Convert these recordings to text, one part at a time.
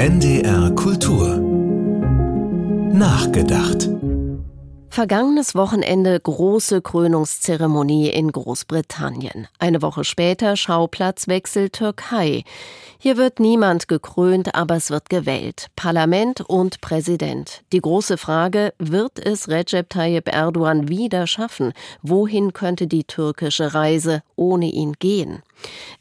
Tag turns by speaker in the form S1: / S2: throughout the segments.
S1: NDR Kultur. Nachgedacht
S2: Vergangenes Wochenende große Krönungszeremonie in Großbritannien. Eine Woche später Schauplatzwechsel Türkei. Hier wird niemand gekrönt, aber es wird gewählt. Parlament und Präsident. Die große Frage, wird es Recep Tayyip Erdogan wieder schaffen? Wohin könnte die türkische Reise ohne ihn gehen?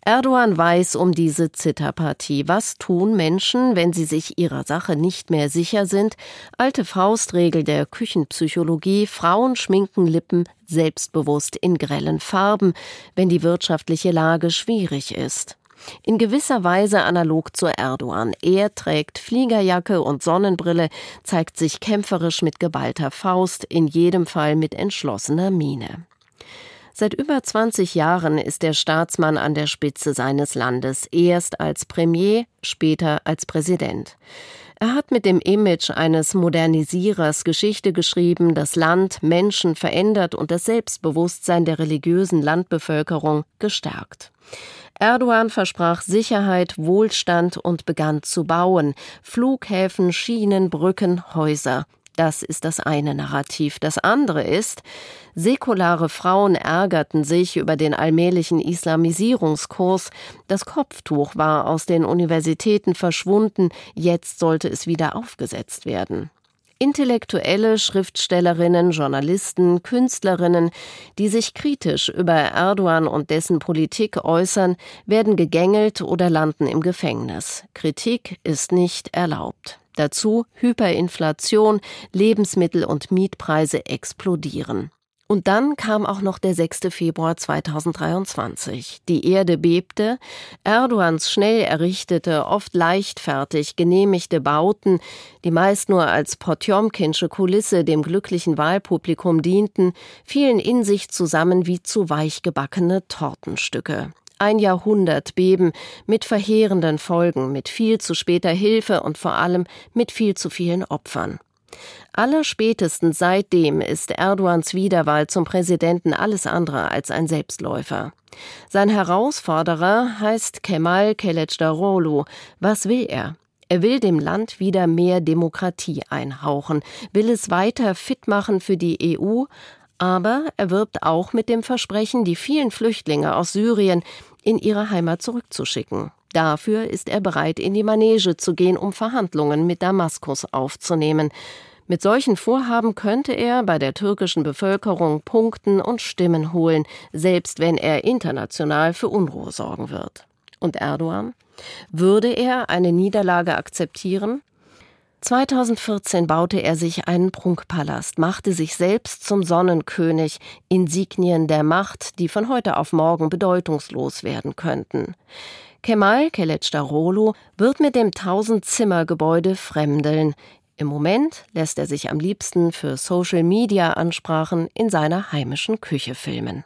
S2: Erdogan weiß um diese Zitterpartie. Was tun Menschen, wenn sie sich ihrer Sache nicht mehr sicher sind? Alte Faustregel der Küchenpsychologie. Frauen schminken Lippen selbstbewusst in grellen Farben, wenn die wirtschaftliche Lage schwierig ist. In gewisser Weise analog zu Erdogan. Er trägt Fliegerjacke und Sonnenbrille, zeigt sich kämpferisch mit geballter Faust, in jedem Fall mit entschlossener Miene. Seit über 20 Jahren ist der Staatsmann an der Spitze seines Landes, erst als Premier, später als Präsident. Er hat mit dem Image eines Modernisierers Geschichte geschrieben, das Land, Menschen verändert und das Selbstbewusstsein der religiösen Landbevölkerung gestärkt. Erdogan versprach Sicherheit, Wohlstand und begann zu bauen. Flughäfen, Schienen, Brücken, Häuser. Das ist das eine Narrativ. Das andere ist, säkulare Frauen ärgerten sich über den allmählichen Islamisierungskurs. Das Kopftuch war aus den Universitäten verschwunden, jetzt sollte es wieder aufgesetzt werden. Intellektuelle Schriftstellerinnen, Journalisten, Künstlerinnen, die sich kritisch über Erdogan und dessen Politik äußern, werden gegängelt oder landen im Gefängnis. Kritik ist nicht erlaubt. Dazu Hyperinflation, Lebensmittel und Mietpreise explodieren. Und dann kam auch noch der 6. Februar 2023. Die Erde bebte, Erdogans schnell errichtete, oft leichtfertig genehmigte Bauten, die meist nur als Potjomkinsche Kulisse dem glücklichen Wahlpublikum dienten, fielen in sich zusammen wie zu weich gebackene Tortenstücke ein Jahrhundert Beben mit verheerenden Folgen, mit viel zu später Hilfe und vor allem mit viel zu vielen Opfern. Allerspätestens seitdem ist Erdogans Wiederwahl zum Präsidenten alles andere als ein Selbstläufer. Sein Herausforderer heißt Kemal Kılıçdaroğlu. Was will er? Er will dem Land wieder mehr Demokratie einhauchen, will es weiter fit machen für die EU, aber er wirbt auch mit dem Versprechen, die vielen Flüchtlinge aus Syrien in ihre Heimat zurückzuschicken. Dafür ist er bereit, in die Manege zu gehen, um Verhandlungen mit Damaskus aufzunehmen. Mit solchen Vorhaben könnte er bei der türkischen Bevölkerung punkten und Stimmen holen, selbst wenn er international für Unruhe sorgen wird. Und Erdogan? Würde er eine Niederlage akzeptieren? 2014 baute er sich einen Prunkpalast, machte sich selbst zum Sonnenkönig, Insignien der Macht, die von heute auf morgen bedeutungslos werden könnten. Kemal Kılıçdaroğlu wird mit dem Tausend-Zimmer-Gebäude fremdeln. Im Moment lässt er sich am liebsten für Social-Media-Ansprachen in seiner heimischen Küche filmen.